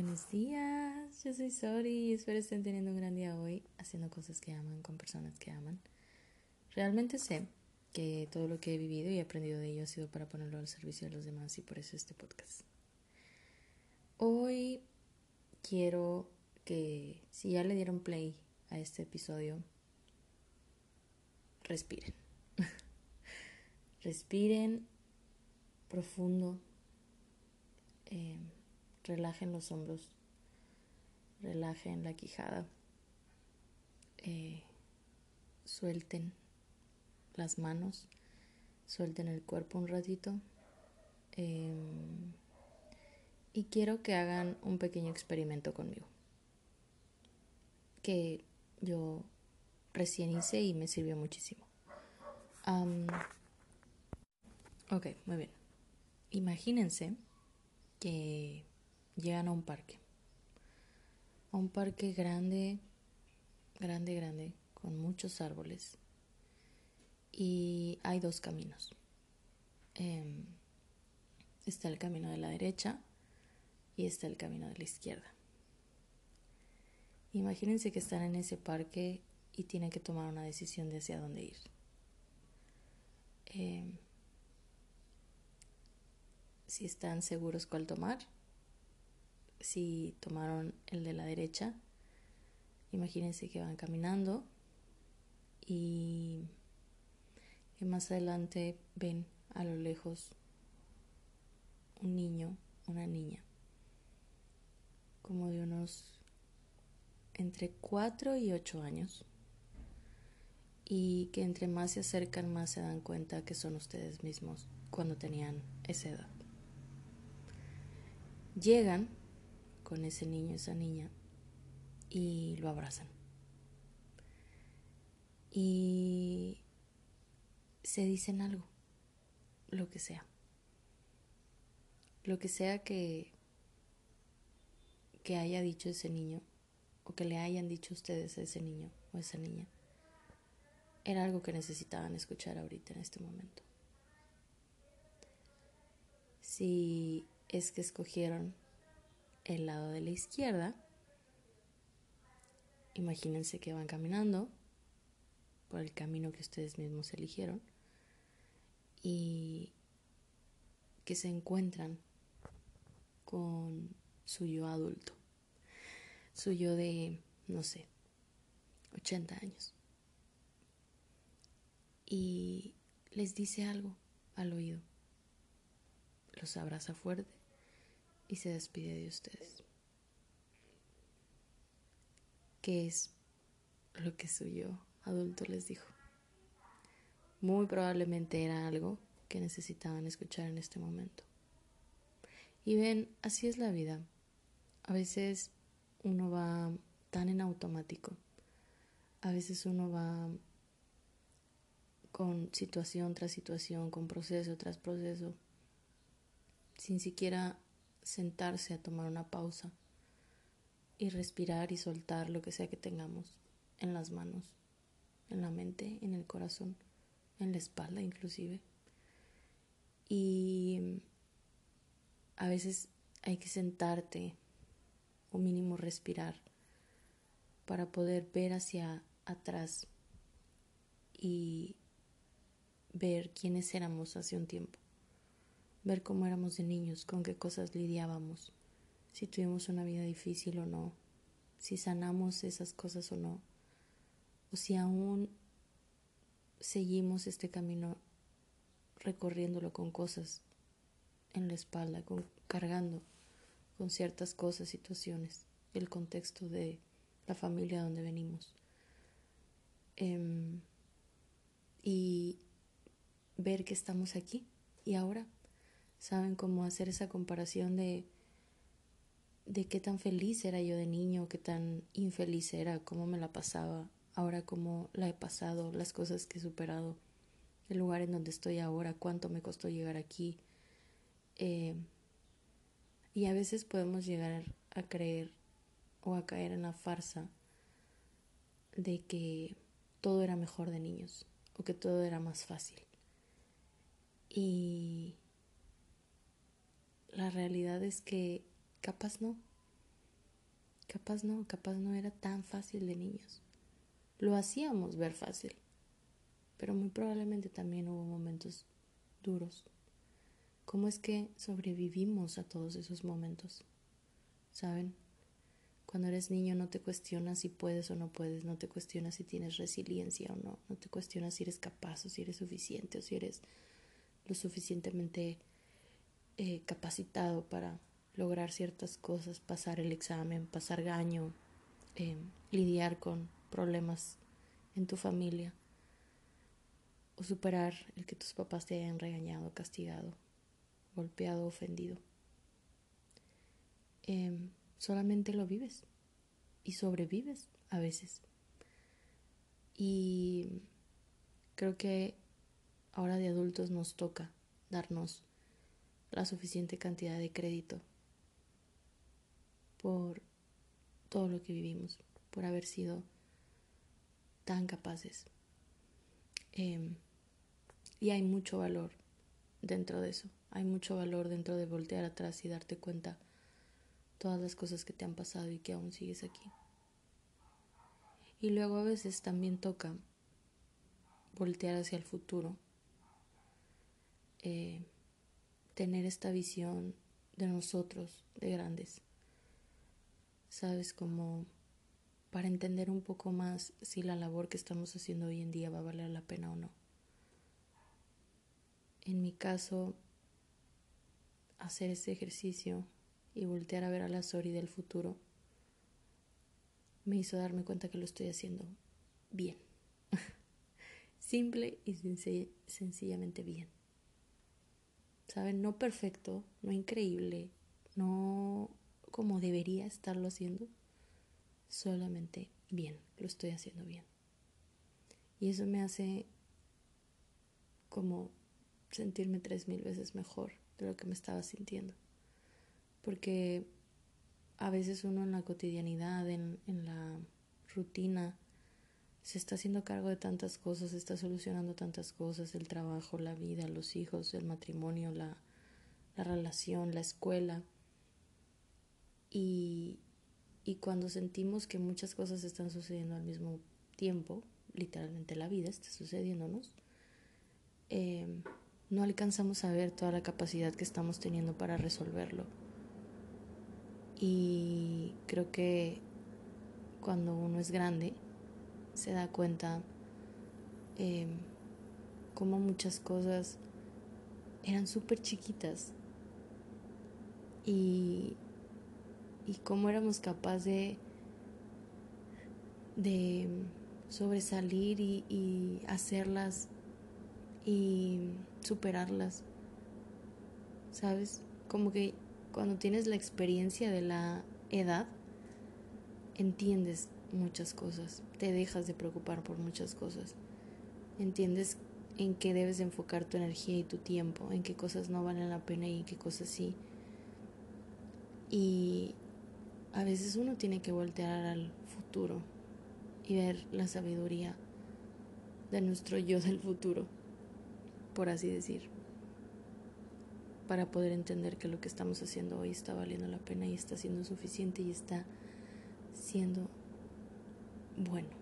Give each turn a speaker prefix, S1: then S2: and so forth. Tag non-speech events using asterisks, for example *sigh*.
S1: Buenos días, yo soy Sori y espero estén teniendo un gran día hoy haciendo cosas que aman con personas que aman. Realmente sé que todo lo que he vivido y aprendido de ello ha sido para ponerlo al servicio de los demás y por eso este podcast. Hoy quiero que si ya le dieron play a este episodio, respiren. *laughs* respiren profundo. Eh, relajen los hombros, relajen la quijada, eh, suelten las manos, suelten el cuerpo un ratito. Em, y quiero que hagan un pequeño experimento conmigo. Que yo recién hice y me sirvió muchísimo. ok, muy bien. Imagínense que llegan a un parque. A un parque grande, grande, grande, con muchos árboles. Y hay dos caminos. Em, está el camino de la derecha y está el camino de la izquierda. Imagínense que están en ese parque y tienen que tomar una decisión de hacia dónde ir. Em, si están seguros cuál tomar, si tomaron el de la derecha, imagínense que van caminando y que más adelante ven a lo lejos un niño, una niña, como de unos entre 4 y 8 años, y que entre más se acercan más se dan cuenta que son ustedes mismos cuando tenían esa edad. Llegan con ese niño, esa niña, y lo abrazan. Y se dicen algo, lo que sea. Lo que sea que, que haya dicho ese niño o que le hayan dicho ustedes a ese niño o esa niña, era algo que necesitaban escuchar ahorita en este momento. Si es que escogieron el lado de la izquierda, imagínense que van caminando por el camino que ustedes mismos eligieron y que se encuentran con su yo adulto, su yo de, no sé, 80 años. Y les dice algo al oído. Los abraza fuerte y se despide de ustedes. ¿Qué es lo que su yo adulto les dijo? Muy probablemente era algo que necesitaban escuchar en este momento. Y ven, así es la vida. A veces uno va tan en automático. A veces uno va con situación tras situación, con proceso tras proceso, sin siquiera sentarse a tomar una pausa y respirar y soltar lo que sea que tengamos en las manos, en la mente, en el corazón, en la espalda inclusive. Y a veces hay que sentarte o mínimo respirar para poder ver hacia atrás y ver quiénes éramos hace un tiempo ver cómo éramos de niños, con qué cosas lidiábamos, si tuvimos una vida difícil o no, si sanamos esas cosas o no, o si aún seguimos este camino recorriéndolo con cosas en la espalda, cargando con ciertas cosas, situaciones, el contexto de la familia donde venimos. Em, y ver que estamos aquí y ahora saben cómo hacer esa comparación de de qué tan feliz era yo de niño, qué tan infeliz era, cómo me la pasaba, ahora cómo la he pasado, las cosas que he superado, el lugar en donde estoy ahora, cuánto me costó llegar aquí. Eh, y a veces podemos llegar a creer o a caer en la farsa de que todo era mejor de niños o que todo era más fácil. Y la realidad es que capaz no. Capaz no, capaz no era tan fácil de niños. Lo hacíamos ver fácil, pero muy probablemente también hubo momentos duros. ¿Cómo es que sobrevivimos a todos esos momentos? ¿Saben? Cuando eres niño no te cuestionas si puedes o no puedes, no te cuestionas si tienes resiliencia o no, no te cuestionas si eres capaz o si eres suficiente o si eres lo suficientemente eh, capacitado para lograr ciertas cosas, pasar el examen, pasar gaño, eh, lidiar con problemas en tu familia o superar el que tus papás te hayan regañado, castigado, golpeado, ofendido. Em, solamente lo vives y sobrevives a veces. Y creo que ahora de adultos nos toca darnos la suficiente cantidad de crédito por todo lo que vivimos, por haber sido tan capaces. Em, y hay mucho valor dentro de eso, hay mucho valor dentro de voltear atrás y darte cuenta todas las cosas que te han pasado y que aún sigues aquí. Y luego a veces también toca voltear hacia el futuro, eh, tener esta visión de nosotros, de grandes. Sabes, como para entender un poco más si la labor que estamos haciendo hoy en día va a valer la pena o no. En mi caso, hacer ese ejercicio y voltear a ver a la Sori del futuro me hizo darme cuenta que lo estoy haciendo bien. *laughs* Simple y sencillamente bien. No perfecto, no increíble, no como debería estarlo haciendo, solamente bien, lo estoy haciendo bien. Y eso me hace como sentirme tres mil veces mejor de lo que me estaba sintiendo porque a veces uno en la cotidianidad, en, la rutina, se está haciendo cargo de tantas cosas, se está solucionando tantas cosas, el trabajo, la vida, los hijos, el matrimonio, la, la relación, la escuela. Y, y, cuando sentimos que muchas cosas están sucediendo al mismo tiempo, literalmente la vida está sucediéndonos, eh, no alcanzamos a ver toda la capacidad que estamos teniendo para resolverlo. Y creo que cuando uno es grande se da cuenta eh, como muchas cosas eran súper chiquitas y, y cómo éramos capaces de, de sobresalir y hacerlas y superarlas, ¿sabes? Como que cuando tienes la experiencia de la edad, entiendes muchas cosas, te dejas de preocupar por muchas cosas, entiendes en qué debes enfocar tu energía y tu tiempo, en qué cosas no valen la pena y en qué cosas sí. Y a veces uno tiene que voltear al futuro y ver la sabiduría de nuestro yo del futuro, por así decir para poder entender que lo que estamos haciendo hoy está valiendo la pena y está siendo suficiente y está siendo bueno.